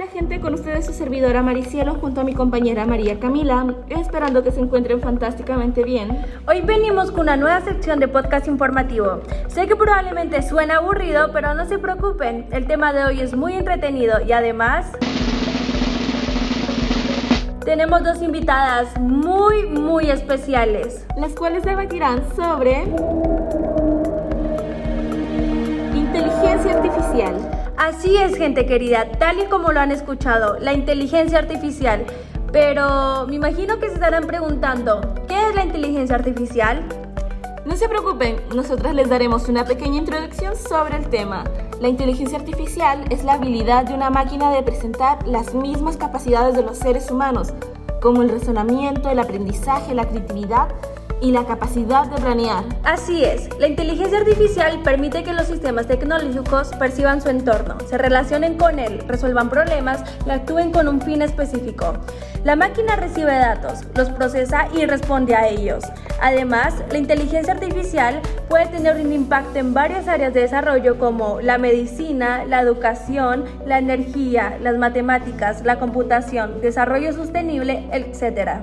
Hola gente, con ustedes su servidora Maricielo junto a mi compañera María Camila, esperando que se encuentren fantásticamente bien. Hoy venimos con una nueva sección de podcast informativo. Sé que probablemente suena aburrido, pero no se preocupen, el tema de hoy es muy entretenido y además... Tenemos dos invitadas muy, muy especiales, las cuales debatirán sobre inteligencia artificial. Así es, gente querida, tal y como lo han escuchado, la inteligencia artificial. Pero me imagino que se estarán preguntando, ¿qué es la inteligencia artificial? No se preocupen, nosotras les daremos una pequeña introducción sobre el tema. La inteligencia artificial es la habilidad de una máquina de presentar las mismas capacidades de los seres humanos, como el razonamiento, el aprendizaje, la creatividad y la capacidad de planear. Así es, la inteligencia artificial permite que los sistemas tecnológicos perciban su entorno, se relacionen con él, resuelvan problemas y actúen con un fin específico. La máquina recibe datos, los procesa y responde a ellos. Además, la inteligencia artificial puede tener un impacto en varias áreas de desarrollo como la medicina, la educación, la energía, las matemáticas, la computación, desarrollo sostenible, etc.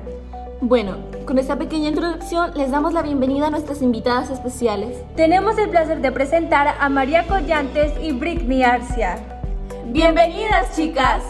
Bueno, con esta pequeña introducción les damos la bienvenida a nuestras invitadas especiales. Tenemos el placer de presentar a María Collantes y Britney Arcia. Bienvenidas, chicas.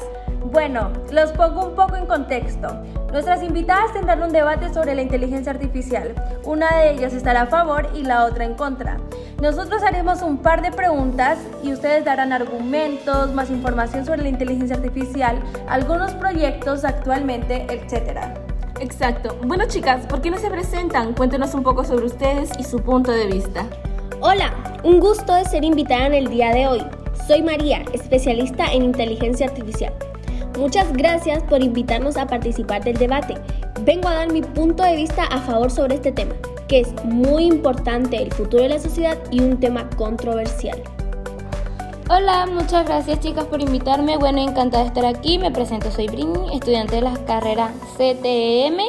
Bueno, los pongo un poco en contexto. Nuestras invitadas tendrán un debate sobre la inteligencia artificial. Una de ellas estará a favor y la otra en contra. Nosotros haremos un par de preguntas y ustedes darán argumentos, más información sobre la inteligencia artificial, algunos proyectos actualmente, etcétera. Exacto. Bueno, chicas, ¿por qué no se presentan? Cuéntenos un poco sobre ustedes y su punto de vista. Hola, un gusto de ser invitada en el día de hoy. Soy María, especialista en inteligencia artificial. Muchas gracias por invitarnos a participar del debate. Vengo a dar mi punto de vista a favor sobre este tema, que es muy importante el futuro de la sociedad y un tema controversial. Hola, muchas gracias chicas por invitarme. Bueno, encantada de estar aquí. Me presento, soy Britney, estudiante de la carrera CTM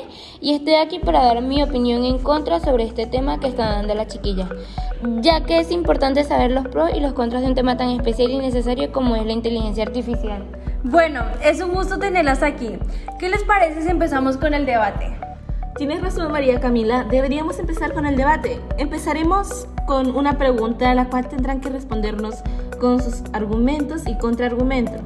y estoy aquí para dar mi opinión en contra sobre este tema que está dando la chiquilla, ya que es importante saber los pros y los contras de un tema tan especial y necesario como es la inteligencia artificial. Bueno, es un gusto tenerlas aquí. ¿Qué les parece si empezamos con el debate? Tienes razón, María Camila. Deberíamos empezar con el debate. Empezaremos con una pregunta a la cual tendrán que respondernos con sus argumentos y contraargumentos.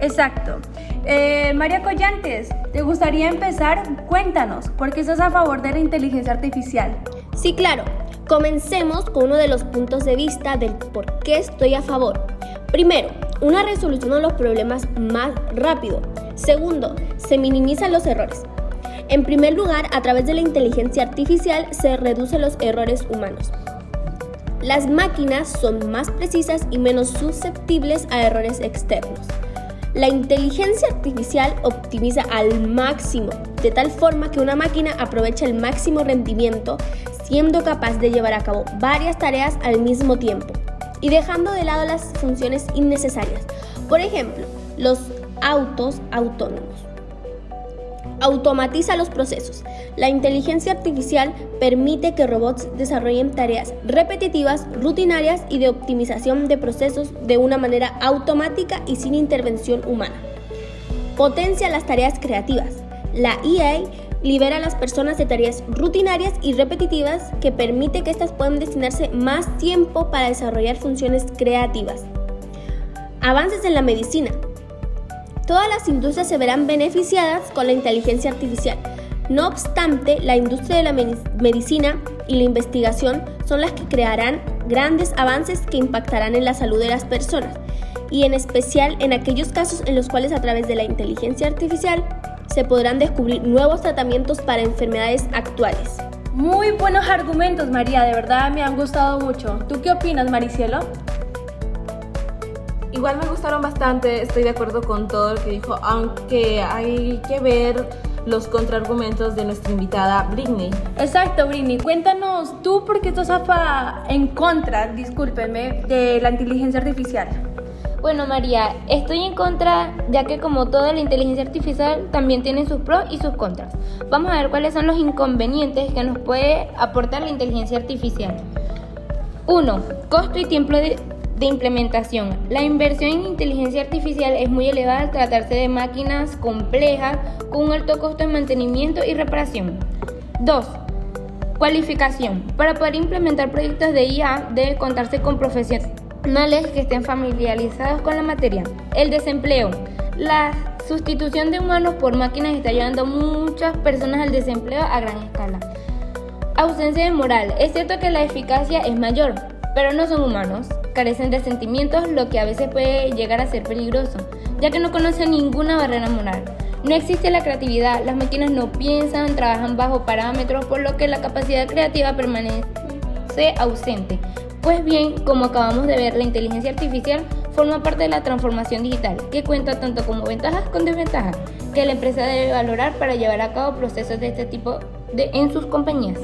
Exacto. Eh, María Collantes, ¿te gustaría empezar? Cuéntanos, ¿por qué estás a favor de la inteligencia artificial? Sí, claro. Comencemos con uno de los puntos de vista del por qué estoy a favor. Primero, una resolución de los problemas más rápido. Segundo, se minimizan los errores. En primer lugar, a través de la inteligencia artificial se reducen los errores humanos. Las máquinas son más precisas y menos susceptibles a errores externos. La inteligencia artificial optimiza al máximo, de tal forma que una máquina aprovecha el máximo rendimiento, siendo capaz de llevar a cabo varias tareas al mismo tiempo y dejando de lado las funciones innecesarias. Por ejemplo, los autos autónomos automatiza los procesos. La inteligencia artificial permite que robots desarrollen tareas repetitivas, rutinarias y de optimización de procesos de una manera automática y sin intervención humana. Potencia las tareas creativas. La EA libera a las personas de tareas rutinarias y repetitivas que permite que éstas puedan destinarse más tiempo para desarrollar funciones creativas. Avances en la medicina. Todas las industrias se verán beneficiadas con la inteligencia artificial. No obstante, la industria de la medicina y la investigación son las que crearán grandes avances que impactarán en la salud de las personas y en especial en aquellos casos en los cuales a través de la inteligencia artificial se podrán descubrir nuevos tratamientos para enfermedades actuales. Muy buenos argumentos, María, de verdad me han gustado mucho. ¿Tú qué opinas, Maricielo? Igual me gustaron bastante, estoy de acuerdo con todo lo que dijo, aunque hay que ver los contraargumentos de nuestra invitada Britney. Exacto, Britney. Cuéntanos tú por qué estás en contra, discúlpenme, de la inteligencia artificial. Bueno, María, estoy en contra ya que como toda la inteligencia artificial también tiene sus pros y sus contras. Vamos a ver cuáles son los inconvenientes que nos puede aportar la inteligencia artificial. 1. Costo y tiempo de de implementación. La inversión en inteligencia artificial es muy elevada al tratarse de máquinas complejas con un alto costo de mantenimiento y reparación. 2. Cualificación. Para poder implementar proyectos de IA debe contarse con profesionales que estén familiarizados con la materia. El desempleo. La sustitución de humanos por máquinas está llevando a muchas personas al desempleo a gran escala. Ausencia de moral. Es cierto que la eficacia es mayor, pero no son humanos. Carecen de sentimientos, lo que a veces puede llegar a ser peligroso, ya que no conocen ninguna barrera moral. No existe la creatividad, las máquinas no piensan, trabajan bajo parámetros, por lo que la capacidad creativa permanece ausente. Pues bien, como acabamos de ver, la inteligencia artificial forma parte de la transformación digital, que cuenta tanto como ventajas como desventajas, que la empresa debe valorar para llevar a cabo procesos de este tipo en sus compañías.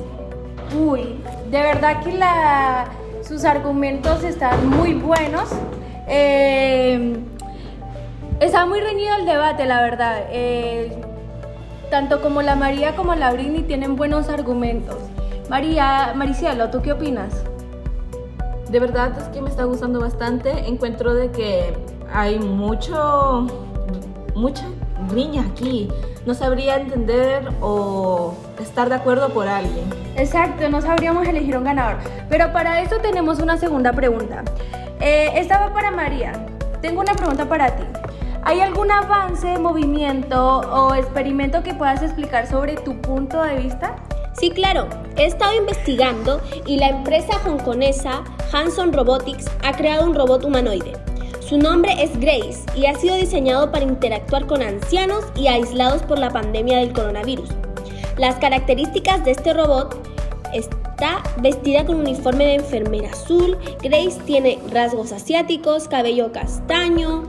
Uy, de verdad que la, sus argumentos están muy buenos. Eh, Está muy reñido el debate, la verdad. Eh, tanto como la María como la Brini tienen buenos argumentos. María, Maricielo, ¿tú qué opinas? De verdad es que me está gustando bastante. Encuentro de que hay mucho, mucha riña aquí. No sabría entender o estar de acuerdo por alguien. Exacto, no sabríamos elegir un ganador. Pero para eso tenemos una segunda pregunta. Eh, esta va para María. Tengo una pregunta para ti. ¿Hay algún avance, movimiento o experimento que puedas explicar sobre tu punto de vista? Sí, claro. He estado investigando y la empresa hongkonesa Hanson Robotics ha creado un robot humanoide. Su nombre es Grace y ha sido diseñado para interactuar con ancianos y aislados por la pandemia del coronavirus. Las características de este robot está vestida con un uniforme de enfermera azul. Grace tiene rasgos asiáticos, cabello castaño,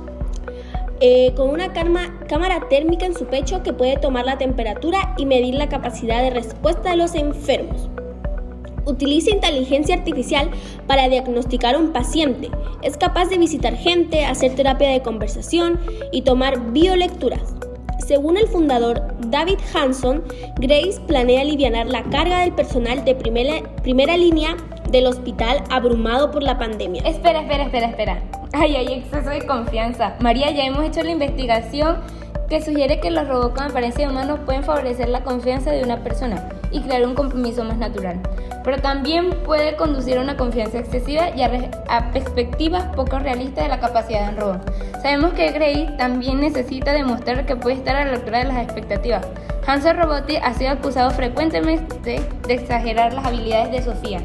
eh, con una cámara térmica en su pecho que puede tomar la temperatura y medir la capacidad de respuesta de los enfermos. Utiliza inteligencia artificial para diagnosticar a un paciente. Es capaz de visitar gente, hacer terapia de conversación y tomar biolecturas. Según el fundador David Hanson, Grace planea aliviar la carga del personal de primera, primera línea del hospital abrumado por la pandemia. Espera, espera, espera, espera. Ay, hay exceso de confianza. María, ya hemos hecho la investigación que sugiere que los robots con apariencia de humanos pueden favorecer la confianza de una persona y crear un compromiso más natural. Pero también puede conducir a una confianza excesiva y a, perspectivas poco realistas de la capacidad de un robot. Sabemos que Grace también necesita demostrar que puede estar a la altura de las expectativas. Hanson Robotics ha sido acusado frecuentemente de exagerar las habilidades de Sofía.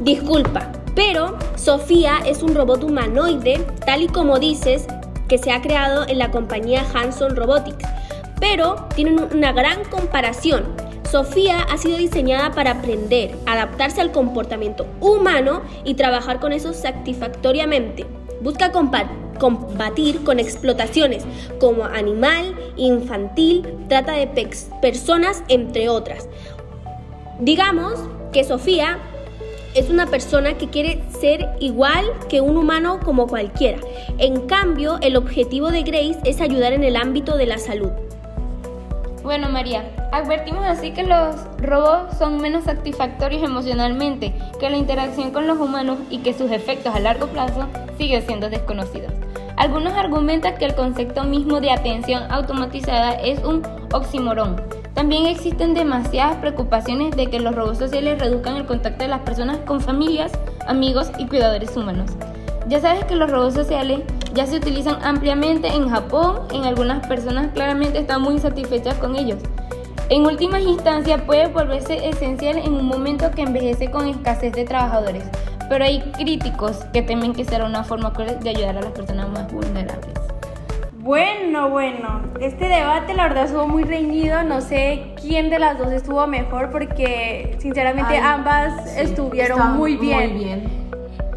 Disculpa, pero Sofía es un robot humanoide, tal y como dices, que se ha creado en la compañía Hanson Robotics. Pero tienen una gran comparación. Sofía ha sido diseñada para aprender, adaptarse al comportamiento humano y trabajar con eso satisfactoriamente. Busca combatir con explotaciones como animal, infantil, trata de personas, entre otras. Digamos que Sofía es una persona que quiere ser igual que un humano como cualquiera. En cambio, el objetivo de Grace es ayudar en el ámbito de la salud. Bueno, María, advertimos así que los robots son menos satisfactorios emocionalmente que la interacción con los humanos y que sus efectos a largo plazo siguen siendo desconocidos. Algunos argumentan que el concepto mismo de atención automatizada es un oxímoron, también existen demasiadas preocupaciones de que los robots sociales reduzcan el contacto de las personas con familias, amigos y cuidadores humanos. Ya sabes que los robots sociales ya se utilizan ampliamente en Japón, en algunas personas claramente están muy insatisfechas con ellos. En últimas instancias puede volverse esencial en un momento que envejece con escasez de trabajadores, pero hay críticos que temen que será una forma de ayudar a las personas más vulnerables. Bueno, bueno, este debate la verdad estuvo muy reñido, no sé quién de las dos estuvo mejor porque sinceramente ambas estuvieron muy bien. muy bien.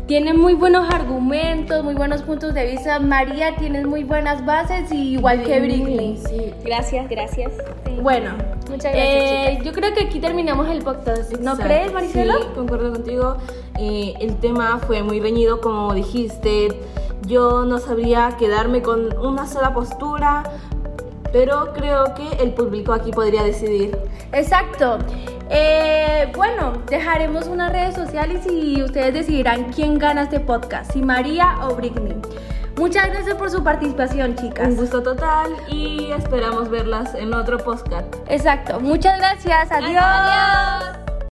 Tienen muy buenos argumentos, muy buenos puntos de vista. María, tienes muy buenas bases, y igual que Brinkley. Sí. Gracias, gracias. Bueno, muchas gracias. Eh, yo creo que aquí terminamos el podcast. ¿No crees, Maricela? Sí, concuerdo contigo. Eh, el tema fue muy reñido, como dijiste yo no sabría quedarme con una sola postura, pero creo que el público aquí podría decidir. Exacto. Eh, bueno, dejaremos unas redes sociales y ustedes decidirán quién gana este podcast, si María o Britney. Muchas gracias por su participación, chicas. Un gusto total y esperamos verlas en otro podcast. Exacto. Muchas gracias. Adiós. Adiós.